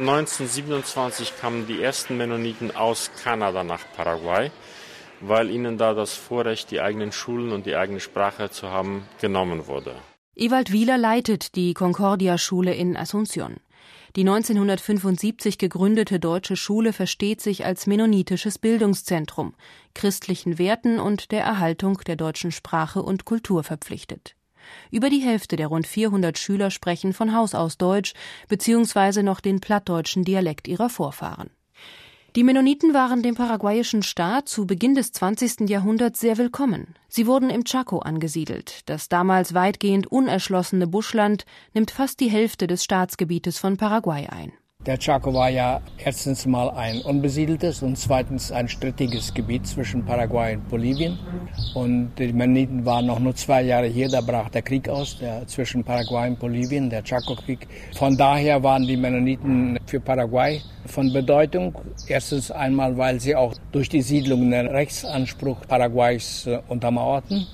1927 kamen die ersten Mennoniten aus Kanada nach Paraguay, weil ihnen da das Vorrecht, die eigenen Schulen und die eigene Sprache zu haben, genommen wurde. Ewald Wieler leitet die Concordia-Schule in Asunción. Die 1975 gegründete deutsche Schule versteht sich als mennonitisches Bildungszentrum, christlichen Werten und der Erhaltung der deutschen Sprache und Kultur verpflichtet. Über die Hälfte der rund 400 Schüler sprechen von Haus aus Deutsch bzw. noch den plattdeutschen Dialekt ihrer Vorfahren. Die Mennoniten waren dem paraguayischen Staat zu Beginn des 20. Jahrhunderts sehr willkommen. Sie wurden im Chaco angesiedelt. Das damals weitgehend unerschlossene Buschland nimmt fast die Hälfte des Staatsgebietes von Paraguay ein. Der Chaco war ja erstens mal ein unbesiedeltes und zweitens ein strittiges Gebiet zwischen Paraguay und Bolivien. Und die Mennoniten waren noch nur zwei Jahre hier, da brach der Krieg aus, der zwischen Paraguay und Bolivien, der Chaco-Krieg. Von daher waren die Mennoniten für Paraguay von Bedeutung. Erstens einmal, weil sie auch durch die Siedlung den Rechtsanspruch Paraguays äh, untermauerten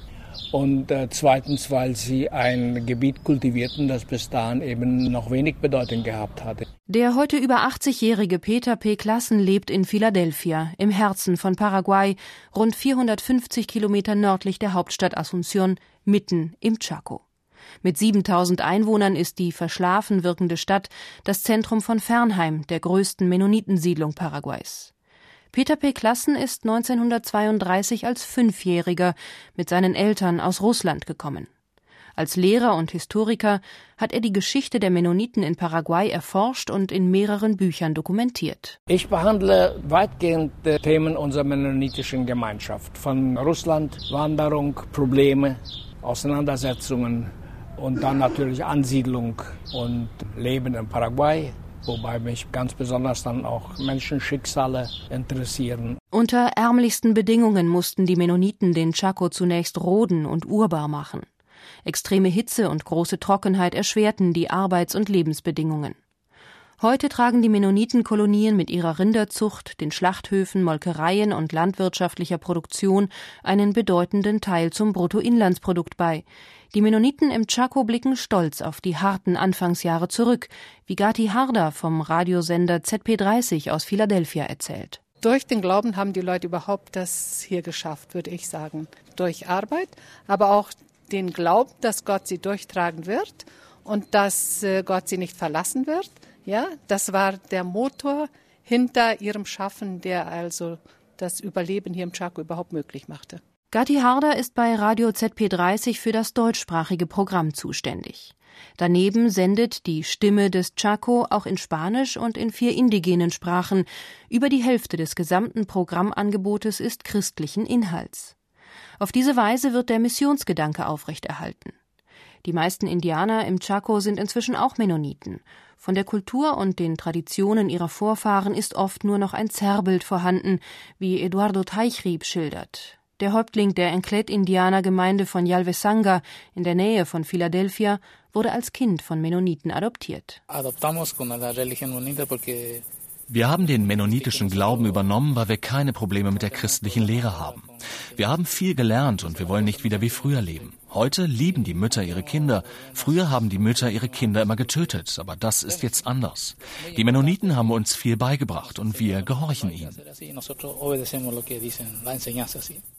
und äh, zweitens, weil sie ein Gebiet kultivierten, das bis dahin eben noch wenig Bedeutung gehabt hatte. Der heute über 80-jährige Peter P. Klassen lebt in Philadelphia, im Herzen von Paraguay, rund 450 Kilometer nördlich der Hauptstadt Asunción, mitten im Chaco. Mit 7000 Einwohnern ist die verschlafen wirkende Stadt das Zentrum von Fernheim, der größten Mennonitensiedlung Paraguays. Peter P. Klassen ist 1932 als Fünfjähriger mit seinen Eltern aus Russland gekommen. Als Lehrer und Historiker hat er die Geschichte der Mennoniten in Paraguay erforscht und in mehreren Büchern dokumentiert. Ich behandle weitgehend Themen unserer mennonitischen Gemeinschaft. Von Russland, Wanderung, Probleme, Auseinandersetzungen und dann natürlich Ansiedlung und Leben in Paraguay, wobei mich ganz besonders dann auch Menschenschicksale interessieren. Unter ärmlichsten Bedingungen mussten die Mennoniten den Chaco zunächst roden und urbar machen. Extreme Hitze und große Trockenheit erschwerten die Arbeits- und Lebensbedingungen. Heute tragen die Mennonitenkolonien mit ihrer Rinderzucht, den Schlachthöfen, Molkereien und landwirtschaftlicher Produktion einen bedeutenden Teil zum Bruttoinlandsprodukt bei. Die Mennoniten im Chaco blicken stolz auf die harten Anfangsjahre zurück, wie Gati Harda vom Radiosender ZP30 aus Philadelphia erzählt. Durch den Glauben haben die Leute überhaupt das hier geschafft, würde ich sagen. Durch Arbeit, aber auch den Glauben, dass Gott sie durchtragen wird und dass äh, Gott sie nicht verlassen wird. Ja, das war der Motor hinter ihrem Schaffen, der also das Überleben hier im Chaco überhaupt möglich machte. Gatti Harder ist bei Radio ZP30 für das deutschsprachige Programm zuständig. Daneben sendet die Stimme des Chaco auch in Spanisch und in vier indigenen Sprachen. Über die Hälfte des gesamten Programmangebotes ist christlichen Inhalts. Auf diese Weise wird der Missionsgedanke aufrechterhalten. Die meisten Indianer im Chaco sind inzwischen auch Mennoniten. Von der Kultur und den Traditionen ihrer Vorfahren ist oft nur noch ein Zerrbild vorhanden, wie Eduardo Teichrieb schildert. Der Häuptling der Enclet-Indianergemeinde von Yalvesanga in der Nähe von Philadelphia wurde als Kind von Mennoniten adoptiert. Wir haben den mennonitischen Glauben übernommen, weil wir keine Probleme mit der christlichen Lehre haben. Wir haben viel gelernt und wir wollen nicht wieder wie früher leben. Heute lieben die Mütter ihre Kinder. Früher haben die Mütter ihre Kinder immer getötet, aber das ist jetzt anders. Die Mennoniten haben uns viel beigebracht und wir gehorchen ihnen.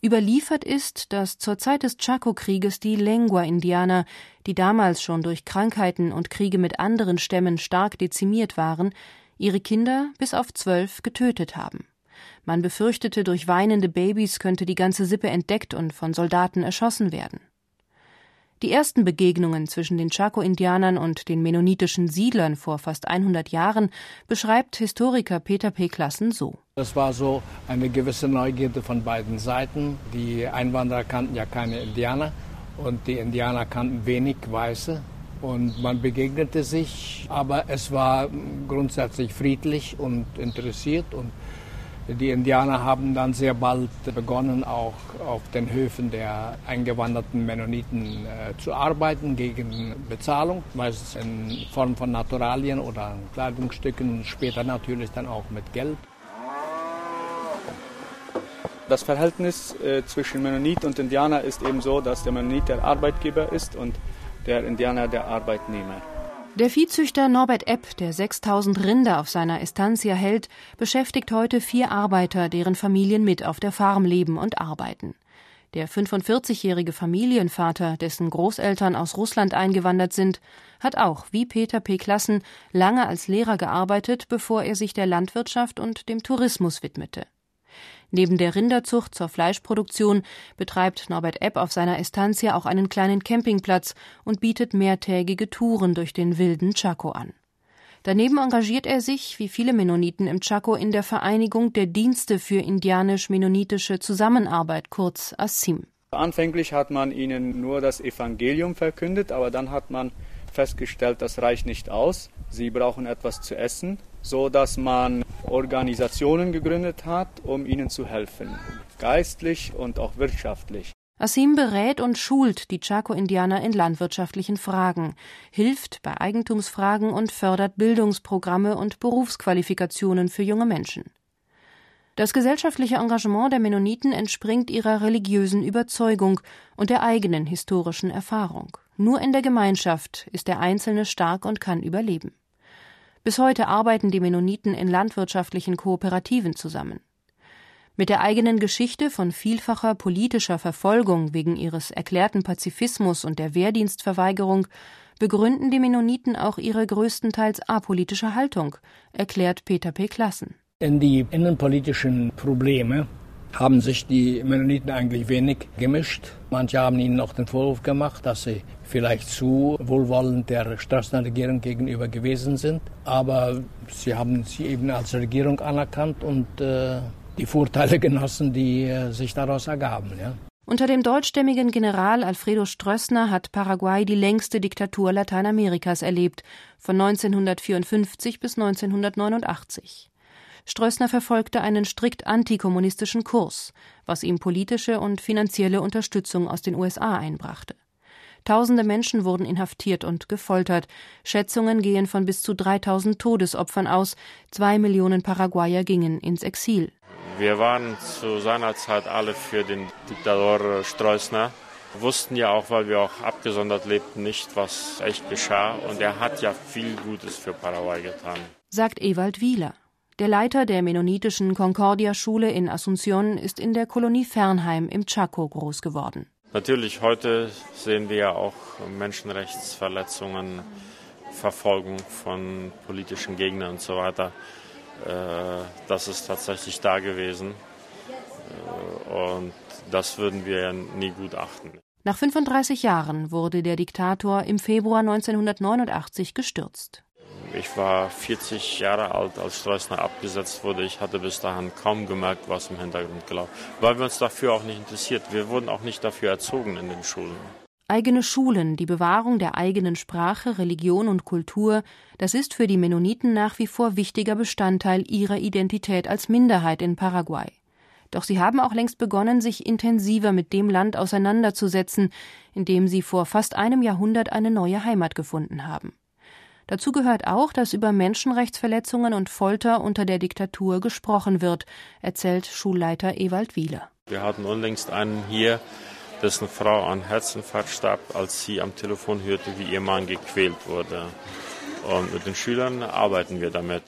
Überliefert ist, dass zur Zeit des Chaco-Krieges die Lengua-Indianer, die damals schon durch Krankheiten und Kriege mit anderen Stämmen stark dezimiert waren, ihre Kinder bis auf zwölf getötet haben. Man befürchtete, durch weinende Babys könnte die ganze Sippe entdeckt und von Soldaten erschossen werden. Die ersten Begegnungen zwischen den Chaco-Indianern und den mennonitischen Siedlern vor fast 100 Jahren beschreibt Historiker Peter P. Klassen so. Es war so eine gewisse Neugierde von beiden Seiten. Die Einwanderer kannten ja keine Indianer und die Indianer kannten wenig Weiße. Und man begegnete sich, aber es war grundsätzlich friedlich und interessiert und die Indianer haben dann sehr bald begonnen, auch auf den Höfen der eingewanderten Mennoniten äh, zu arbeiten gegen Bezahlung, meistens in Form von Naturalien oder Kleidungsstücken, später natürlich dann auch mit Geld. Das Verhältnis äh, zwischen Mennonit und Indianer ist eben so, dass der Mennonit der Arbeitgeber ist und der Indianer der Arbeitnehmer. Der Viehzüchter Norbert Epp, der 6000 Rinder auf seiner Estancia hält, beschäftigt heute vier Arbeiter, deren Familien mit auf der Farm leben und arbeiten. Der 45-jährige Familienvater, dessen Großeltern aus Russland eingewandert sind, hat auch, wie Peter P. Klassen, lange als Lehrer gearbeitet, bevor er sich der Landwirtschaft und dem Tourismus widmete. Neben der Rinderzucht zur Fleischproduktion betreibt Norbert Epp auf seiner Estancia auch einen kleinen Campingplatz und bietet mehrtägige Touren durch den wilden Chaco an. Daneben engagiert er sich, wie viele Mennoniten im Chaco, in der Vereinigung der Dienste für indianisch-mennonitische Zusammenarbeit, kurz ASIM. Anfänglich hat man ihnen nur das Evangelium verkündet, aber dann hat man festgestellt, das reicht nicht aus. Sie brauchen etwas zu essen so dass man Organisationen gegründet hat, um ihnen zu helfen, geistlich und auch wirtschaftlich. Asim berät und schult die Chaco-Indianer in landwirtschaftlichen Fragen, hilft bei Eigentumsfragen und fördert Bildungsprogramme und Berufsqualifikationen für junge Menschen. Das gesellschaftliche Engagement der Mennoniten entspringt ihrer religiösen Überzeugung und der eigenen historischen Erfahrung. Nur in der Gemeinschaft ist der Einzelne stark und kann überleben. Bis heute arbeiten die Mennoniten in landwirtschaftlichen Kooperativen zusammen. Mit der eigenen Geschichte von vielfacher politischer Verfolgung wegen ihres erklärten Pazifismus und der Wehrdienstverweigerung begründen die Mennoniten auch ihre größtenteils apolitische Haltung, erklärt Peter P. Klassen. In die innenpolitischen Probleme haben sich die Mennoniten eigentlich wenig gemischt. Manche haben ihnen noch den Vorwurf gemacht, dass sie vielleicht zu wohlwollend der Straßenregierung gegenüber gewesen sind. Aber sie haben sie eben als Regierung anerkannt und äh, die Vorteile genossen, die äh, sich daraus ergaben. Ja. Unter dem deutschstämmigen General Alfredo Stroessner hat Paraguay die längste Diktatur Lateinamerikas erlebt, von 1954 bis 1989. Stroessner verfolgte einen strikt antikommunistischen Kurs, was ihm politische und finanzielle Unterstützung aus den USA einbrachte. Tausende Menschen wurden inhaftiert und gefoltert. Schätzungen gehen von bis zu 3000 Todesopfern aus. Zwei Millionen Paraguayer gingen ins Exil. Wir waren zu seiner Zeit alle für den Diktator Stroessner. Wussten ja auch, weil wir auch abgesondert lebten, nicht, was echt geschah. Und er hat ja viel Gutes für Paraguay getan. Sagt Ewald Wieler. Der Leiter der mennonitischen Concordia-Schule in Asunción ist in der Kolonie Fernheim im Chaco groß geworden. Natürlich, heute sehen wir ja auch Menschenrechtsverletzungen, Verfolgung von politischen Gegnern und so weiter. Äh, das ist tatsächlich da gewesen. Äh, und das würden wir ja nie gut achten. Nach 35 Jahren wurde der Diktator im Februar 1989 gestürzt. Ich war 40 Jahre alt, als Stroessner abgesetzt wurde. Ich hatte bis dahin kaum gemerkt, was im Hintergrund gelaufen weil wir uns dafür auch nicht interessiert. Wir wurden auch nicht dafür erzogen in den Schulen. Eigene Schulen, die Bewahrung der eigenen Sprache, Religion und Kultur, das ist für die Mennoniten nach wie vor wichtiger Bestandteil ihrer Identität als Minderheit in Paraguay. Doch sie haben auch längst begonnen, sich intensiver mit dem Land auseinanderzusetzen, in dem sie vor fast einem Jahrhundert eine neue Heimat gefunden haben. Dazu gehört auch, dass über Menschenrechtsverletzungen und Folter unter der Diktatur gesprochen wird, erzählt Schulleiter Ewald Wieler. Wir hatten unlängst einen hier, dessen Frau an Herzinfarkt starb, als sie am Telefon hörte, wie ihr Mann gequält wurde. Und mit den Schülern arbeiten wir damit.